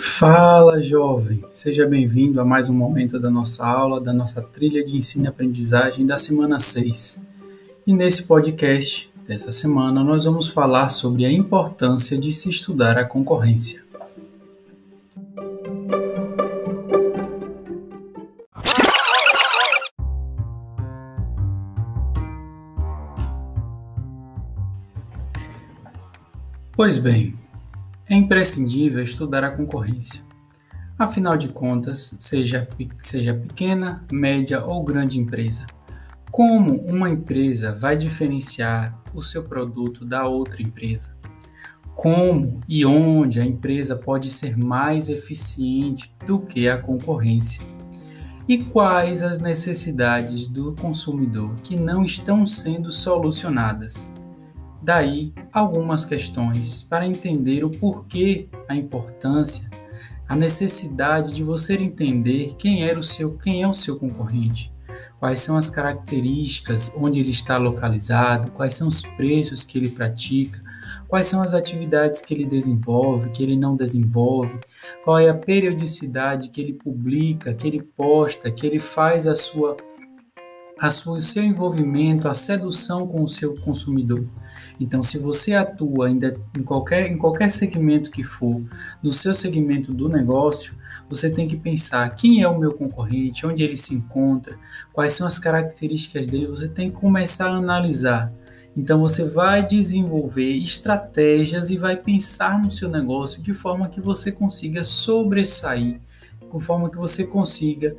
Fala, jovem! Seja bem-vindo a mais um momento da nossa aula, da nossa trilha de ensino e aprendizagem da semana 6. E nesse podcast dessa semana, nós vamos falar sobre a importância de se estudar a concorrência. Pois bem, é imprescindível estudar a concorrência. Afinal de contas, seja, seja pequena, média ou grande empresa, como uma empresa vai diferenciar o seu produto da outra empresa? Como e onde a empresa pode ser mais eficiente do que a concorrência? E quais as necessidades do consumidor que não estão sendo solucionadas? Daí algumas questões para entender o porquê, a importância, a necessidade de você entender quem era o seu, quem é o seu concorrente, quais são as características, onde ele está localizado, quais são os preços que ele pratica, quais são as atividades que ele desenvolve, que ele não desenvolve, qual é a periodicidade que ele publica, que ele posta, que ele faz a sua o seu envolvimento, a sedução com o seu consumidor. Então, se você atua ainda em qualquer, em qualquer segmento que for, no seu segmento do negócio, você tem que pensar quem é o meu concorrente, onde ele se encontra, quais são as características dele, você tem que começar a analisar. Então você vai desenvolver estratégias e vai pensar no seu negócio de forma que você consiga sobressair, com forma que você consiga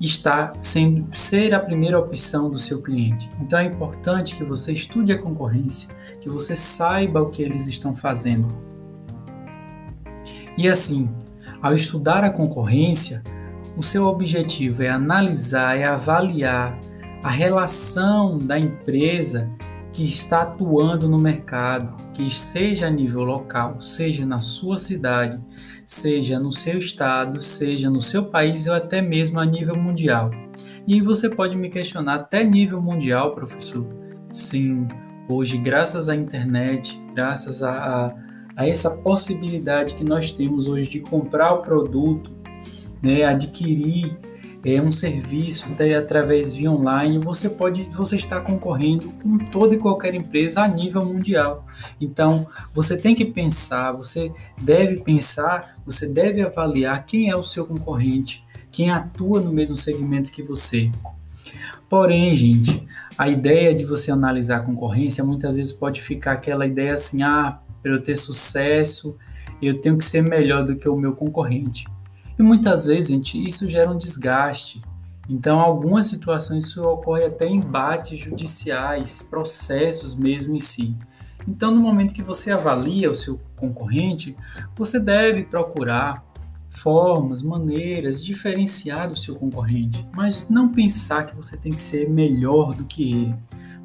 está sendo ser a primeira opção do seu cliente. Então é importante que você estude a concorrência, que você saiba o que eles estão fazendo. E assim, ao estudar a concorrência, o seu objetivo é analisar, é avaliar a relação da empresa que está atuando no mercado, que seja a nível local, seja na sua cidade, seja no seu estado, seja no seu país ou até mesmo a nível mundial. E você pode me questionar até nível mundial, professor? Sim, hoje, graças à internet, graças a, a, a essa possibilidade que nós temos hoje de comprar o produto, né, adquirir é, um serviço até através via online, você pode, você está concorrendo com toda e qualquer empresa a nível mundial. Então, você tem que pensar, você deve pensar, você deve avaliar quem é o seu concorrente, quem atua no mesmo segmento que você. Porém, gente, a ideia de você analisar a concorrência muitas vezes pode ficar aquela ideia assim: ah, para eu ter sucesso, eu tenho que ser melhor do que o meu concorrente. E muitas vezes, gente, isso gera um desgaste. Então, algumas situações isso ocorre até em embates judiciais, processos mesmo em si. Então, no momento que você avalia o seu concorrente, você deve procurar formas, maneiras diferenciar do seu concorrente, mas não pensar que você tem que ser melhor do que ele.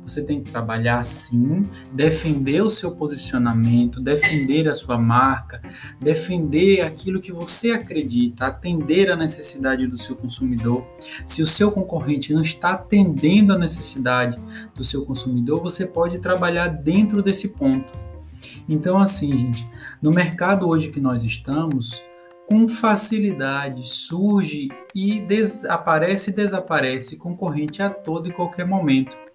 Você tem que trabalhar sim, defender o seu posicionamento, defender a sua marca, defender aquilo que você acredita, atender a necessidade do seu consumidor. Se o seu concorrente não está atendendo a necessidade do seu consumidor, você pode trabalhar dentro desse ponto. Então, assim, gente, no mercado hoje que nós estamos, com facilidade surge e aparece e desaparece concorrente a todo e qualquer momento.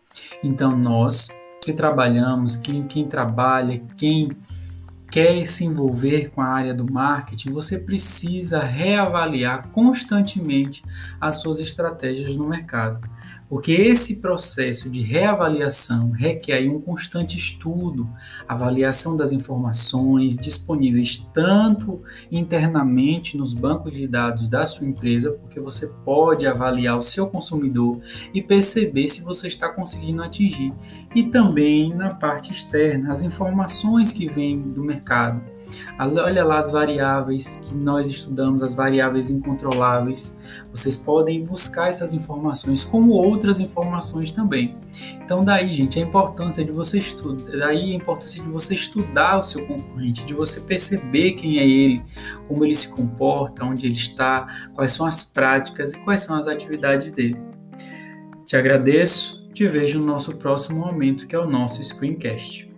Então, nós que trabalhamos, quem, quem trabalha, quem quer se envolver com a área do marketing, você precisa reavaliar constantemente as suas estratégias no mercado. Porque esse processo de reavaliação requer um constante estudo, avaliação das informações disponíveis tanto internamente nos bancos de dados da sua empresa, porque você pode avaliar o seu consumidor e perceber se você está conseguindo atingir, e também na parte externa, as informações que vêm do mercado. Olha lá as variáveis que nós estudamos, as variáveis incontroláveis. Vocês podem buscar essas informações como outras informações também. Então daí, gente, a importância de você estudar, daí a importância de você estudar o seu concorrente, de você perceber quem é ele, como ele se comporta, onde ele está, quais são as práticas e quais são as atividades dele. Te agradeço, te vejo no nosso próximo momento, que é o nosso screencast.